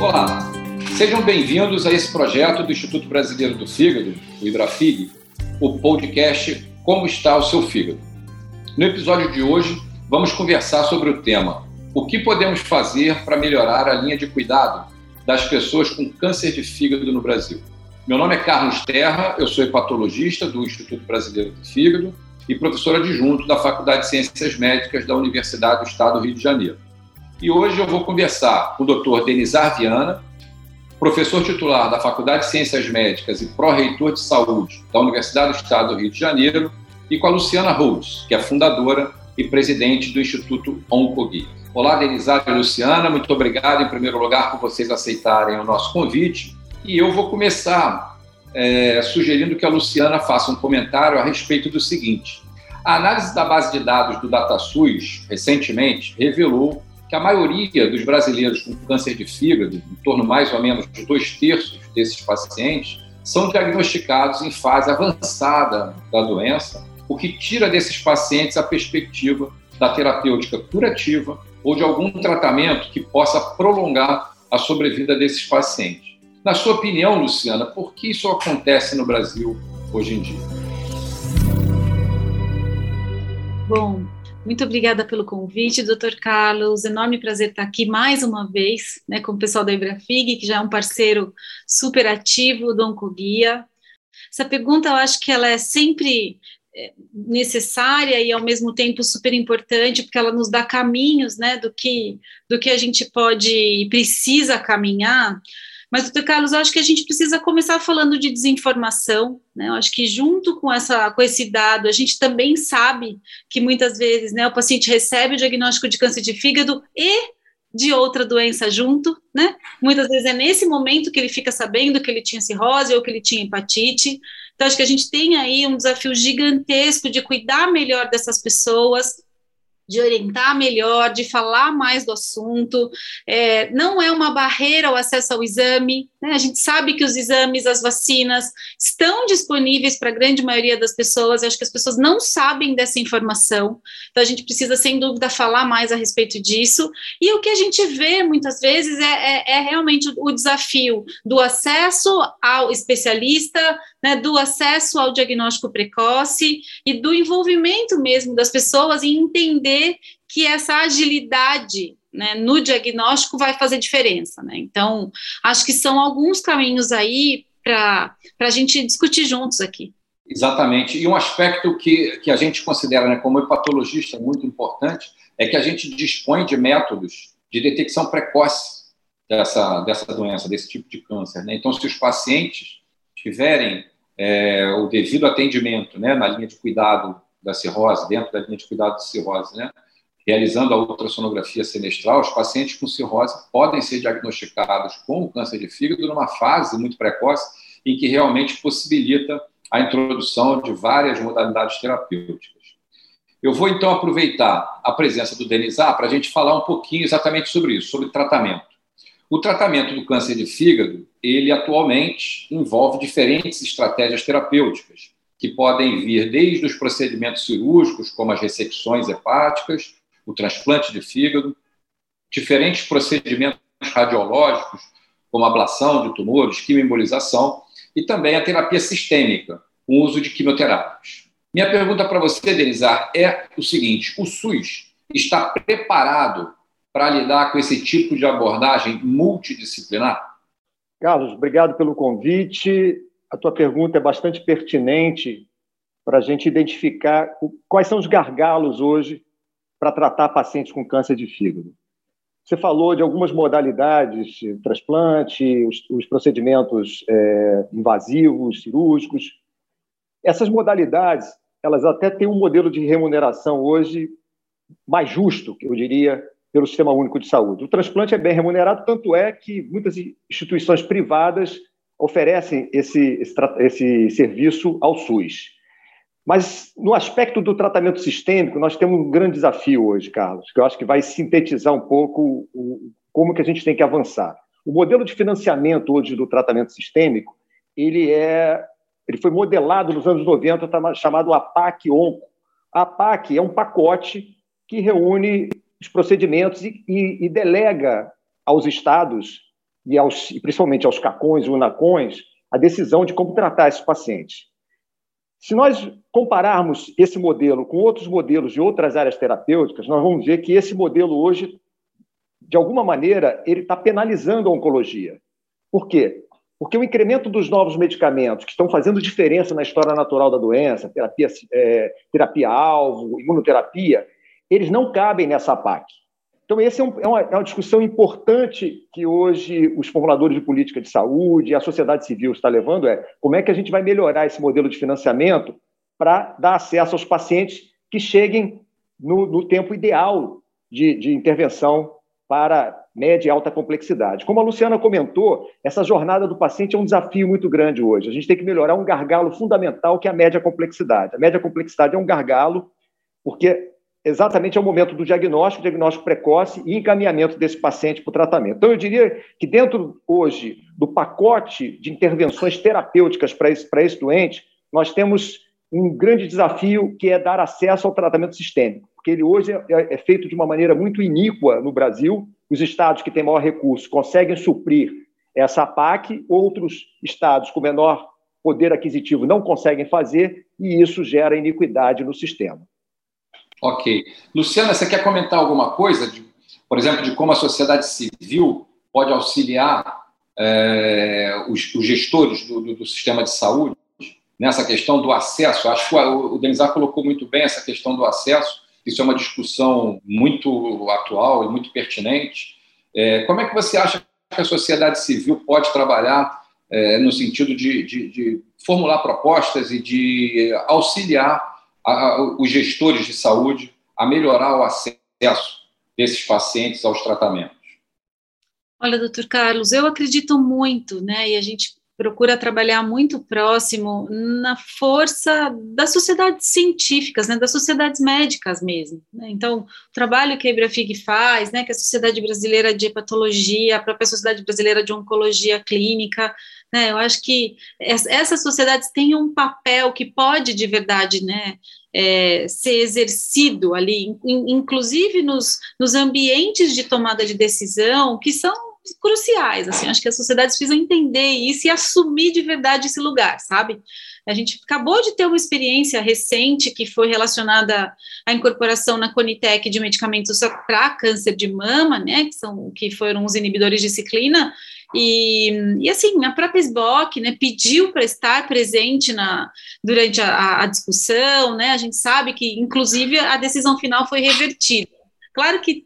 Olá, sejam bem-vindos a esse projeto do Instituto Brasileiro do Fígado, o IBRAFIG, o podcast Como está o seu fígado. No episódio de hoje, vamos conversar sobre o tema O que podemos fazer para melhorar a linha de cuidado das pessoas com câncer de fígado no Brasil. Meu nome é Carlos Terra, eu sou hepatologista do Instituto Brasileiro do Fígado e professor adjunto da Faculdade de Ciências Médicas da Universidade do Estado do Rio de Janeiro. E hoje eu vou conversar com o Dr. Denizar Viana, professor titular da Faculdade de Ciências Médicas e pró-reitor de saúde da Universidade do Estado do Rio de Janeiro, e com a Luciana Rose, que é fundadora e presidente do Instituto Oncoguia. Olá, Denizar e Luciana, muito obrigado em primeiro lugar por vocês aceitarem o nosso convite. E eu vou começar é, sugerindo que a Luciana faça um comentário a respeito do seguinte: a análise da base de dados do DataSUS, recentemente, revelou que a maioria dos brasileiros com câncer de fígado, em torno mais ou menos de dois terços desses pacientes, são diagnosticados em fase avançada da doença, o que tira desses pacientes a perspectiva da terapêutica curativa ou de algum tratamento que possa prolongar a sobrevida desses pacientes. Na sua opinião, Luciana, por que isso acontece no Brasil hoje em dia? Bom, muito obrigada pelo convite, doutor Carlos. Enorme prazer estar aqui mais uma vez, né, com o pessoal da Ibrafig, que já é um parceiro super ativo do Oncoguia. Essa pergunta, eu acho que ela é sempre é, necessária e ao mesmo tempo super importante, porque ela nos dá caminhos, né, do que, do que a gente pode e precisa caminhar mas, doutor Carlos, acho que a gente precisa começar falando de desinformação, né? Eu acho que junto com, essa, com esse dado, a gente também sabe que muitas vezes né, o paciente recebe o diagnóstico de câncer de fígado e de outra doença junto, né? Muitas vezes é nesse momento que ele fica sabendo que ele tinha cirrose ou que ele tinha hepatite. Então, acho que a gente tem aí um desafio gigantesco de cuidar melhor dessas pessoas, de orientar melhor, de falar mais do assunto. É, não é uma barreira o acesso ao exame. Né? A gente sabe que os exames, as vacinas estão disponíveis para a grande maioria das pessoas. Eu acho que as pessoas não sabem dessa informação. Então a gente precisa, sem dúvida, falar mais a respeito disso. E o que a gente vê muitas vezes é, é, é realmente o desafio do acesso ao especialista, né, do acesso ao diagnóstico precoce e do envolvimento mesmo das pessoas em entender que essa agilidade né, no diagnóstico vai fazer diferença. Né? Então, acho que são alguns caminhos aí para a gente discutir juntos aqui. Exatamente. E um aspecto que, que a gente considera né, como hepatologista muito importante é que a gente dispõe de métodos de detecção precoce dessa, dessa doença, desse tipo de câncer. Né? Então, se os pacientes tiverem é, o devido atendimento né, na linha de cuidado da cirrose, dentro da linha de cuidado de cirrose, né, realizando a ultrassonografia semestral, os pacientes com cirrose podem ser diagnosticados com câncer de fígado numa fase muito precoce em que realmente possibilita a introdução de várias modalidades terapêuticas. Eu vou então aproveitar a presença do Denizar para a gente falar um pouquinho exatamente sobre isso, sobre tratamento. O tratamento do câncer de fígado, ele atualmente envolve diferentes estratégias terapêuticas, que podem vir desde os procedimentos cirúrgicos, como as ressecções hepáticas, o transplante de fígado, diferentes procedimentos radiológicos, como ablação de tumores, quimioembolização, e também a terapia sistêmica, o uso de quimioterápicos. Minha pergunta para você, Denizar, é o seguinte: o SUS está preparado para lidar com esse tipo de abordagem multidisciplinar? Carlos, obrigado pelo convite. A tua pergunta é bastante pertinente para a gente identificar quais são os gargalos hoje para tratar pacientes com câncer de fígado. Você falou de algumas modalidades, transplante, os, os procedimentos é, invasivos, cirúrgicos. Essas modalidades, elas até têm um modelo de remuneração hoje mais justo, eu diria, pelo Sistema Único de Saúde. O transplante é bem remunerado, tanto é que muitas instituições privadas oferecem esse, esse, serviço ao SUS. Mas no aspecto do tratamento sistêmico, nós temos um grande desafio hoje, Carlos, que eu acho que vai sintetizar um pouco o, como que a gente tem que avançar. O modelo de financiamento hoje do tratamento sistêmico, ele é ele foi modelado nos anos 90, tá chamado APAC-ONCO. A APAC é um pacote que reúne os procedimentos e, e, e delega aos estados e, aos, principalmente aos CACONs e UNACONs a decisão de como tratar esses pacientes. Se nós compararmos esse modelo com outros modelos de outras áreas terapêuticas, nós vamos ver que esse modelo hoje, de alguma maneira, ele está penalizando a oncologia. Por quê? Porque o incremento dos novos medicamentos que estão fazendo diferença na história natural da doença, terapia, é, terapia alvo, imunoterapia, eles não cabem nessa PAC. Então, essa é, um, é, uma, é, uma, discussão importante que hoje os formuladores de política de saúde e a sociedade civil está levando, é como é que a gente vai melhorar esse modelo de financiamento para dar acesso aos pacientes que cheguem no, no tempo ideal de, de intervenção para média e alta complexidade. Como a Luciana comentou, essa jornada do paciente é um desafio muito grande hoje. A gente tem que melhorar um gargalo fundamental que é a média complexidade. A média complexidade é um gargalo porque exatamente é o momento do diagnóstico, diagnóstico precoce e encaminhamento desse paciente para o tratamento. Então, eu diria que dentro hoje do pacote de intervenções terapêuticas para esse, para esse doente, nós temos um grande desafio que é dar acesso ao tratamento sistêmico, porque ele hoje é, é, é feito de uma maneira muito iníqua no Brasil. Os estados que têm maior recurso conseguem suprir essa PAC, outros estados com menor poder aquisitivo não conseguem fazer, e isso gera iniquidade no sistema. Ok. Luciana, você quer comentar alguma coisa, de, por exemplo, de como a sociedade civil pode auxiliar é, os, os, gestores do, do, do, sistema de saúde nessa questão do acesso? Acho que o, o Denizar colocou muito bem essa questão do acesso. Isso é uma discussão muito atual e muito pertinente. É, como é que você acha que a sociedade civil pode trabalhar é, no sentido de, de, de formular propostas e de auxiliar a, a, os gestores de saúde a melhorar o acesso desses pacientes aos tratamentos? Olha, doutor Carlos, eu acredito muito, né? E a gente procura trabalhar muito próximo na força das sociedades científicas, né, das sociedades médicas mesmo. Né? Então, o trabalho que a Ibrafig faz, né, que a Sociedade Brasileira de Hepatologia, a própria Sociedade Brasileira de Oncologia Clínica, né, eu acho que essas sociedades têm um papel que pode, de verdade, né, é, ser exercido ali, inclusive nos, nos ambientes de tomada de decisão, que são cruciais, assim, acho que as sociedades precisam entender isso e assumir de verdade esse lugar, sabe? A gente acabou de ter uma experiência recente que foi relacionada à incorporação na Conitec de medicamentos para câncer de mama, né, que são que foram os inibidores de ciclina, e, e assim, a própria SBOC né, pediu para estar presente na, durante a, a discussão, né, a gente sabe que, inclusive, a decisão final foi revertida. Claro que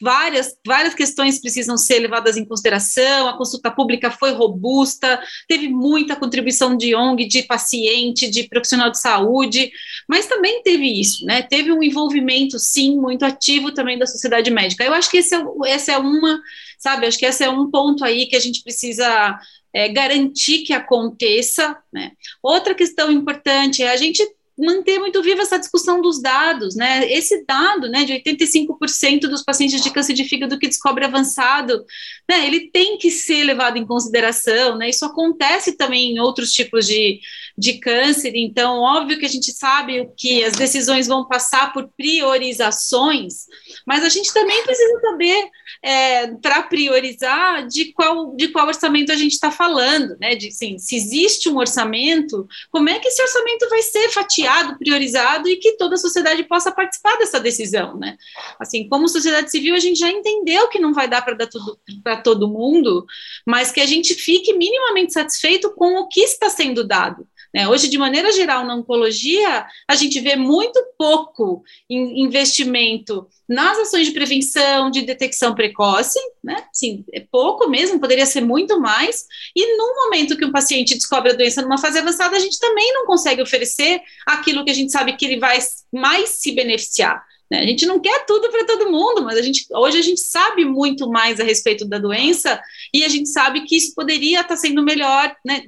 várias, várias questões precisam ser levadas em consideração, a consulta pública foi robusta, teve muita contribuição de ONG, de paciente, de profissional de saúde, mas também teve isso, né? Teve um envolvimento, sim, muito ativo também da sociedade médica. Eu acho que esse é, essa é uma, sabe, acho que esse é um ponto aí que a gente precisa é, garantir que aconteça. Né? Outra questão importante é a gente manter muito viva essa discussão dos dados, né? Esse dado, né, de 85% dos pacientes de câncer de fígado que descobre avançado, né, ele tem que ser levado em consideração, né? Isso acontece também em outros tipos de, de câncer, então, óbvio que a gente sabe que as decisões vão passar por priorizações, mas a gente também precisa saber, é, para priorizar, de qual, de qual orçamento a gente está falando, né? De, assim, se existe um orçamento, como é que esse orçamento vai ser fatiado? Priorizado e que toda a sociedade possa participar dessa decisão, né? Assim, como sociedade civil, a gente já entendeu que não vai dar para dar tudo para todo mundo, mas que a gente fique minimamente satisfeito com o que está sendo dado. Né? Hoje, de maneira geral, na oncologia, a gente vê muito pouco investimento nas ações de prevenção, de detecção precoce, né? Sim, é pouco mesmo, poderia ser muito mais. E no momento que um paciente descobre a doença numa fase avançada, a gente também não consegue oferecer aquilo que a gente sabe que ele vai mais se beneficiar. Né? A gente não quer tudo para todo mundo, mas a gente, hoje a gente sabe muito mais a respeito da doença e a gente sabe que isso poderia estar sendo melhor né,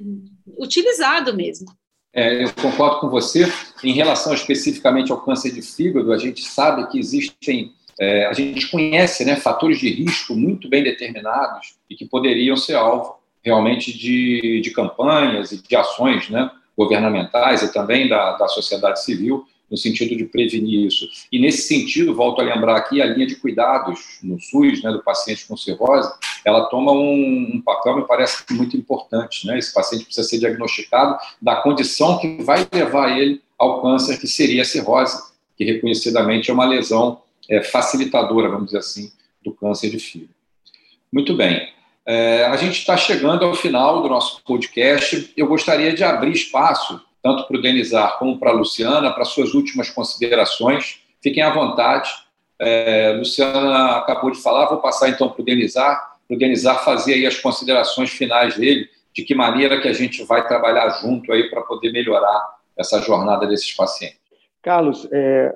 utilizado mesmo. É, eu concordo com você. Em relação especificamente ao câncer de fígado, a gente sabe que existem, é, a gente conhece né, fatores de risco muito bem determinados e que poderiam ser alvo realmente de, de campanhas e de ações né, governamentais e também da, da sociedade civil no sentido de prevenir isso. E nesse sentido, volto a lembrar aqui a linha de cuidados no SUS, né, do paciente com cirrose, ela toma um, um papel, me parece, muito importante. Né? Esse paciente precisa ser diagnosticado da condição que vai levar ele ao câncer, que seria a cirrose, que reconhecidamente é uma lesão é, facilitadora, vamos dizer assim, do câncer de fígado. Muito bem. É, a gente está chegando ao final do nosso podcast. Eu gostaria de abrir espaço, tanto para o Denizar como para a Luciana, para suas últimas considerações. Fiquem à vontade. É, Luciana acabou de falar, vou passar então para o Denizar, o Denizar fazer aí as considerações finais dele, de que maneira que a gente vai trabalhar junto aí para poder melhorar essa jornada desses pacientes. Carlos, é,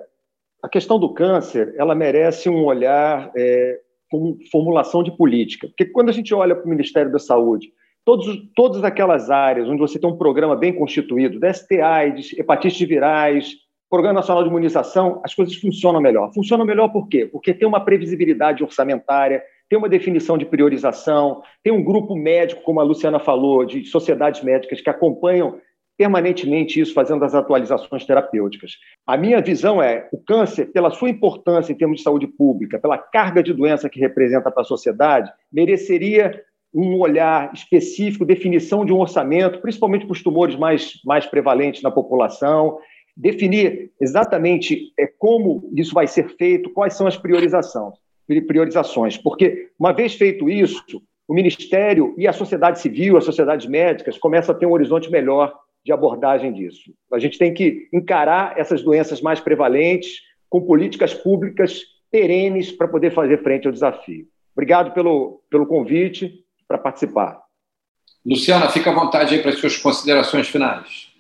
a questão do câncer, ela merece um olhar é, como formulação de política. Porque quando a gente olha para o Ministério da Saúde, todos, todas aquelas áreas onde você tem um programa bem constituído, DST AIDS, hepatite virais, Programa Nacional de Imunização, as coisas funcionam melhor. Funcionam melhor por quê? Porque tem uma previsibilidade orçamentária, tem uma definição de priorização, tem um grupo médico, como a Luciana falou, de sociedades médicas que acompanham permanentemente isso, fazendo as atualizações terapêuticas. A minha visão é o câncer, pela sua importância em termos de saúde pública, pela carga de doença que representa para a sociedade, mereceria um olhar específico, definição de um orçamento, principalmente para os tumores mais, mais prevalentes na população, definir exatamente é, como isso vai ser feito, quais são as priorizações, priorizações, porque uma vez feito isso, o Ministério e a sociedade civil, as sociedades médicas começam a ter um horizonte melhor de abordagem disso. A gente tem que encarar essas doenças mais prevalentes com políticas públicas perenes para poder fazer frente ao desafio. Obrigado pelo, pelo convite para participar. Luciana, fica à vontade aí para as suas considerações finais.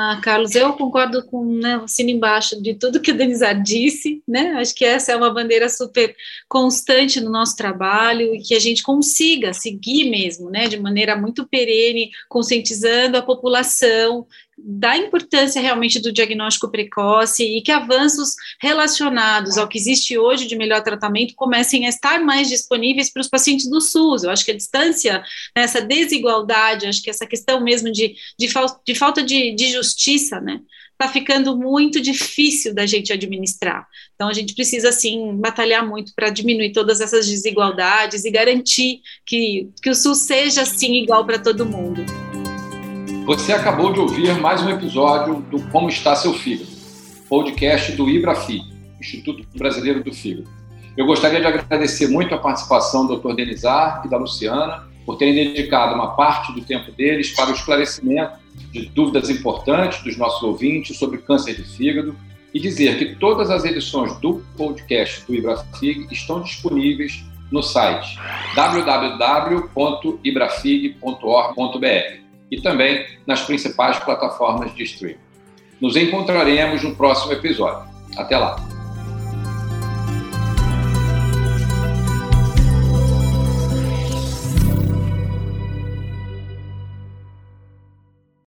Ah, Carlos, eu concordo com né, assino embaixo de tudo que o Denizar disse, né? Acho que essa é uma bandeira super constante no nosso trabalho e que a gente consiga seguir mesmo, né, de maneira muito perene, conscientizando a população da importância realmente do diagnóstico precoce e que avanços relacionados ao que existe hoje de melhor tratamento comecem a estar mais disponíveis para os pacientes do SUS. Eu acho que a distância, né, essa desigualdade, acho que essa questão mesmo de, de, fal de falta de, de justiça, né, está ficando muito difícil da gente administrar. Então, a gente precisa, sim, batalhar muito para diminuir todas essas desigualdades e garantir que, que o SUS seja, sim, igual para todo mundo. Você acabou de ouvir mais um episódio do Como Está Seu Fígado, podcast do IBRAFI, Instituto Brasileiro do Fígado. Eu gostaria de agradecer muito a participação do Dr. Denizar e da Luciana por terem dedicado uma parte do tempo deles para o esclarecimento de dúvidas importantes dos nossos ouvintes sobre câncer de fígado e dizer que todas as edições do podcast do IBRAFIG estão disponíveis no site www.ibrafig.org.br e também nas principais plataformas de streaming. Nos encontraremos no próximo episódio. Até lá!